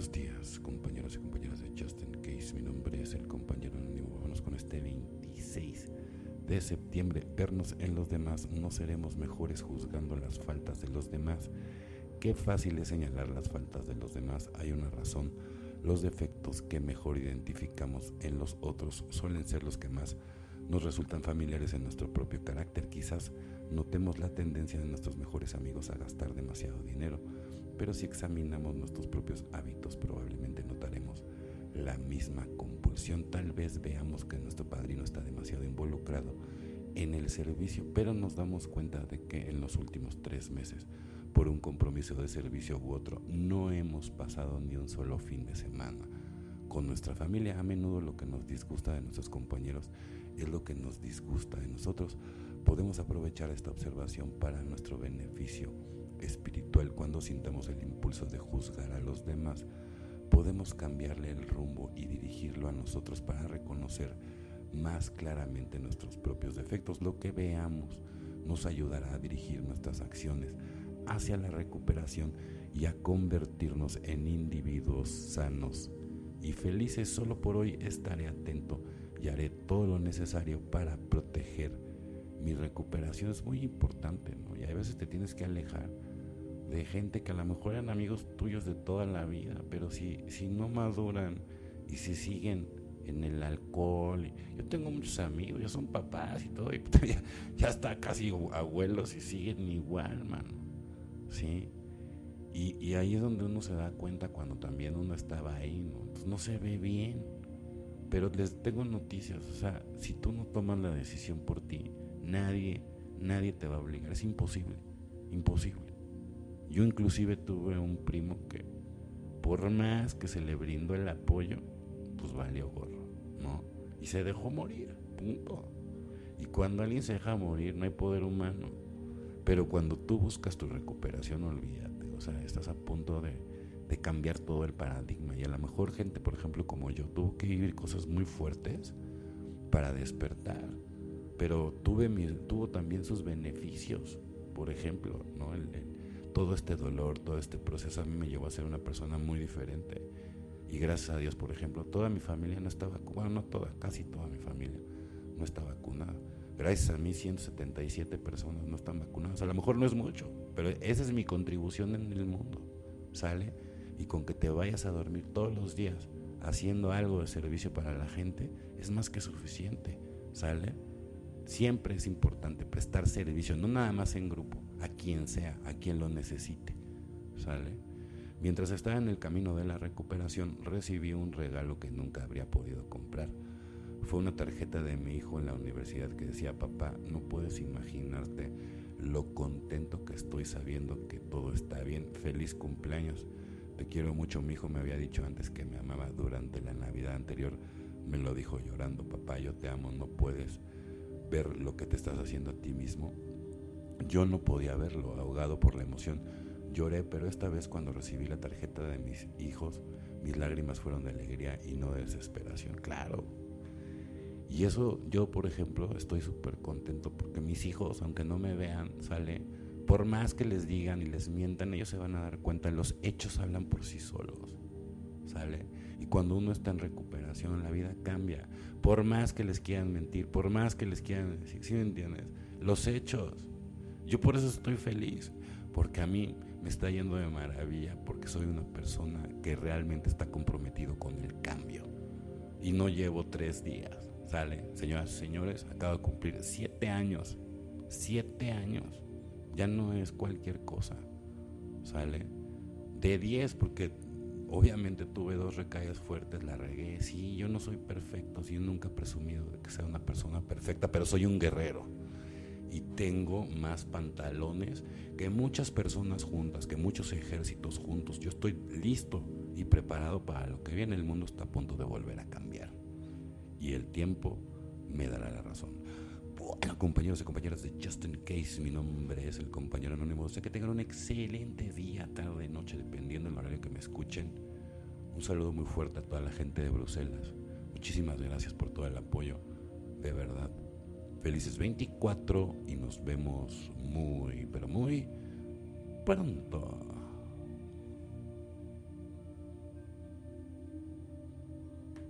Buenos días, compañeros y compañeras de Justin Case. Mi nombre es el compañero anónimo. Vámonos con este 26 de septiembre. Vernos en los demás. No seremos mejores juzgando las faltas de los demás. Qué fácil es señalar las faltas de los demás. Hay una razón. Los defectos que mejor identificamos en los otros suelen ser los que más nos resultan familiares en nuestro propio carácter. Quizás notemos la tendencia de nuestros mejores amigos a gastar demasiado dinero, pero si examinamos nuestros propios hábitos probablemente notaremos la misma compulsión. Tal vez veamos que nuestro padrino está demasiado involucrado en el servicio, pero nos damos cuenta de que en los últimos tres meses, por un compromiso de servicio u otro, no hemos pasado ni un solo fin de semana con nuestra familia. A menudo lo que nos disgusta de nuestros compañeros es lo que nos disgusta de nosotros. Podemos aprovechar esta observación para nuestro beneficio espiritual cuando sintamos el impulso de juzgar a los demás. Podemos cambiarle el rumbo y dirigirlo a nosotros para reconocer más claramente nuestros propios defectos. Lo que veamos nos ayudará a dirigir nuestras acciones hacia la recuperación y a convertirnos en individuos sanos y felices. Solo por hoy estaré atento y haré todo lo necesario para proteger mi recuperación. Es muy importante, ¿no? Y a veces te tienes que alejar de gente que a lo mejor eran amigos tuyos de toda la vida, pero si, si no maduran y si siguen en el alcohol. Yo tengo muchos amigos, ya son papás y todo, y ya, ya está casi abuelos y siguen igual, mano. ¿Sí? Y, ahí es donde uno se da cuenta cuando también uno estaba ahí, ¿no? Entonces no se ve bien. Pero les tengo noticias, o sea, si tú no tomas la decisión por ti, nadie, nadie te va a obligar, es imposible, imposible. Yo inclusive tuve un primo que por más que se le brindó el apoyo, pues valió gorro, ¿no? Y se dejó morir, punto. Y cuando alguien se deja morir, no hay poder humano. Pero cuando tú buscas tu recuperación, olvídate. O sea, estás a punto de, cambiar todo el paradigma. Y a lo mejor gente, por ejemplo, como yo, tuvo que vivir cosas muy fuertes para despertar. Pero tuve tuvo también sus beneficios. Por ejemplo, ¿no? todo este dolor, todo este proceso a mí me llevó a ser una persona muy diferente. Y gracias a Dios, por ejemplo, toda mi familia no estaba, bueno, no toda, casi toda mi familia no está vacunada. Gracias a mí 177 personas no están vacunadas. A lo mejor no es mucho, pero esa es mi contribución en el mundo. ¿Sale? Y con que te vayas a dormir todos los días haciendo algo de servicio para la gente, es más que suficiente. ¿Sale? Siempre es importante prestar servicio, no nada más en grupo, a quien sea, a quien lo necesite. ¿Sale? Mientras estaba en el camino de la recuperación, recibí un regalo que nunca habría podido comprar. Fue una tarjeta de mi hijo en la universidad que decía, papá, no puedes imaginarte lo contento que estoy sabiendo que todo está bien. Feliz cumpleaños. Te quiero mucho. Mi hijo me había dicho antes que me amaba durante la Navidad anterior. Me lo dijo llorando, papá, yo te amo, no puedes ver lo que te estás haciendo a ti mismo. Yo no podía verlo, ahogado por la emoción Lloré, pero esta vez cuando recibí la tarjeta de mis hijos, mis lágrimas fueron de alegría y no de desesperación, claro. Y eso yo, por ejemplo, estoy súper contento porque mis hijos, aunque no me vean, sale, por más que les digan y les mientan, ellos se van a dar cuenta, los hechos hablan por sí solos, ¿sale? Y cuando uno está en recuperación, la vida cambia. Por más que les quieran mentir, por más que les quieran decir, ¿sí me entiendes? Los hechos. Yo por eso estoy feliz, porque a mí me está yendo de maravilla porque soy una persona que realmente está comprometido con el cambio. Y no llevo tres días. ¿Sale? Señoras y señores, acabo de cumplir siete años. Siete años. Ya no es cualquier cosa. ¿Sale? De diez, porque obviamente tuve dos recaídas fuertes, la regué. Sí, yo no soy perfecto, sí, nunca he presumido de que sea una persona perfecta, pero soy un guerrero y tengo más pantalones que muchas personas juntas, que muchos ejércitos juntos. Yo estoy listo y preparado para lo que viene. El mundo está a punto de volver a cambiar y el tiempo me dará la razón. Bueno, compañeros y compañeras de Justin Case, mi nombre es el compañero anónimo. Sé que tengan un excelente día, tarde, noche, dependiendo del horario que me escuchen. Un saludo muy fuerte a toda la gente de Bruselas. Muchísimas gracias por todo el apoyo, de verdad. Felices 24 y nos vemos muy, pero muy pronto.